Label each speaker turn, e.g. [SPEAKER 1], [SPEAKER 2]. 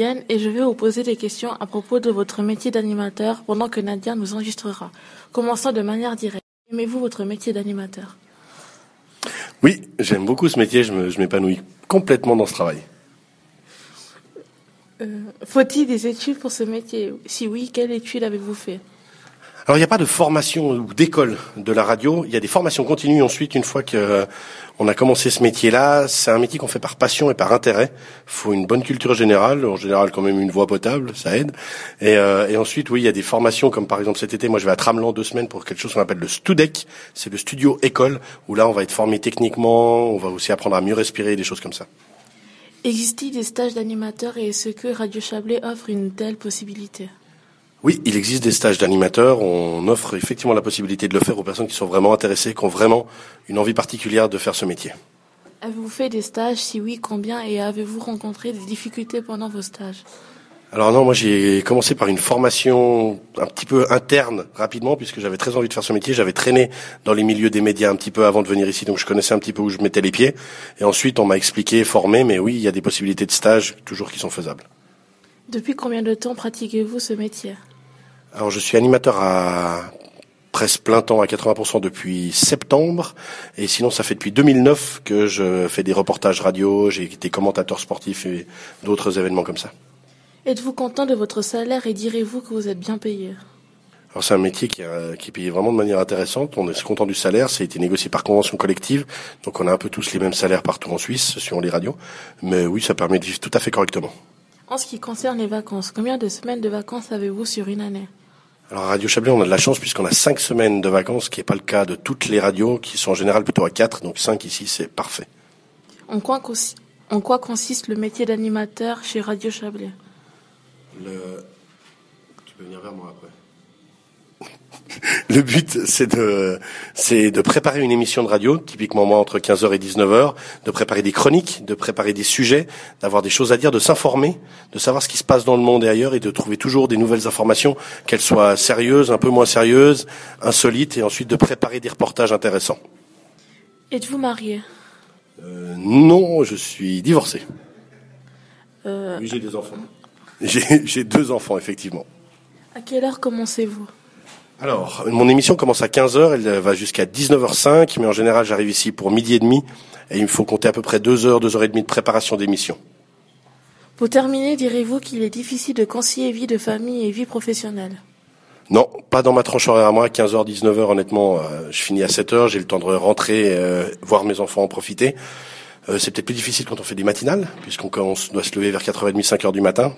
[SPEAKER 1] Et je vais vous poser des questions à propos de votre métier d'animateur pendant que Nadia nous enregistrera. Commençons de manière directe. Aimez-vous votre métier d'animateur?
[SPEAKER 2] Oui, j'aime beaucoup ce métier, je m'épanouis complètement dans ce travail.
[SPEAKER 1] Euh, faut-il des études pour ce métier? Si oui, quelles études avez-vous fait?
[SPEAKER 2] Alors il n'y a pas de formation ou d'école de la radio. Il y a des formations continues ensuite une fois que on a commencé ce métier-là. C'est un métier qu'on fait par passion et par intérêt. Faut une bonne culture générale, en général quand même une voix potable, ça aide. Et, euh, et, ensuite, oui, il y a des formations comme par exemple cet été, moi je vais à Tramelan deux semaines pour quelque chose qu'on appelle le Studec. C'est le studio école où là on va être formé techniquement, on va aussi apprendre à mieux respirer, des choses comme ça.
[SPEAKER 1] Existe-t-il des stages d'animateurs et est-ce que Radio Chablais offre une telle possibilité?
[SPEAKER 2] Oui, il existe des stages d'animateurs. On offre effectivement la possibilité de le faire aux personnes qui sont vraiment intéressées, qui ont vraiment une envie particulière de faire ce métier.
[SPEAKER 1] Avez-vous fait des stages? Si oui, combien? Et avez-vous rencontré des difficultés pendant vos stages?
[SPEAKER 2] Alors non, moi j'ai commencé par une formation un petit peu interne rapidement puisque j'avais très envie de faire ce métier. J'avais traîné dans les milieux des médias un petit peu avant de venir ici, donc je connaissais un petit peu où je mettais les pieds. Et ensuite on m'a expliqué, formé, mais oui, il y a des possibilités de stage toujours qui sont faisables.
[SPEAKER 1] Depuis combien de temps pratiquez-vous ce métier?
[SPEAKER 2] Alors je suis animateur à presque plein temps à 80% depuis septembre et sinon ça fait depuis 2009 que je fais des reportages radio, j'ai été commentateur sportif et d'autres événements comme ça.
[SPEAKER 1] Êtes-vous content de votre salaire et direz-vous que vous êtes bien payé?
[SPEAKER 2] Alors c'est un métier qui, qui est payé vraiment de manière intéressante. On est content du salaire. Ça a été négocié par convention collective, donc on a un peu tous les mêmes salaires partout en Suisse, sur les radios. Mais oui, ça permet de vivre tout à fait correctement.
[SPEAKER 1] En ce qui concerne les vacances, combien de semaines de vacances avez-vous sur une année?
[SPEAKER 2] Alors Radio Chablais, on a de la chance puisqu'on a cinq semaines de vacances, ce qui n'est pas le cas de toutes les radios, qui sont en général plutôt à quatre, donc cinq ici, c'est parfait.
[SPEAKER 1] En quoi, en quoi consiste le métier d'animateur chez Radio Chablais?
[SPEAKER 2] Le... Tu peux venir vers moi après le but, c'est de, c'est de préparer une émission de radio, typiquement moi entre 15h et 19h, de préparer des chroniques, de préparer des sujets, d'avoir des choses à dire, de s'informer, de savoir ce qui se passe dans le monde et ailleurs et de trouver toujours des nouvelles informations, qu'elles soient sérieuses, un peu moins sérieuses, insolites et ensuite de préparer des reportages intéressants.
[SPEAKER 1] Êtes-vous marié?
[SPEAKER 2] Euh, Non, je suis divorcé.
[SPEAKER 1] Euh...
[SPEAKER 2] Oui, j'ai des enfants. J'ai deux enfants, effectivement.
[SPEAKER 1] À quelle heure commencez-vous?
[SPEAKER 2] Alors, mon émission commence à 15h, elle va jusqu'à 19h05, mais en général j'arrive ici pour midi et demi, et il me faut compter à peu près 2 heures, 2 heures et demie de préparation d'émission.
[SPEAKER 1] Pour terminer, direz-vous qu'il est difficile de concilier vie de famille et vie professionnelle?
[SPEAKER 2] Non, pas dans ma tranche horaire à moi, 15h, 19h, honnêtement, euh, je finis à 7h, j'ai le temps de rentrer, euh, voir mes enfants en profiter. Euh, c'est peut-être plus difficile quand on fait des matinales, puisqu'on doit se lever vers 4h30, 5h du matin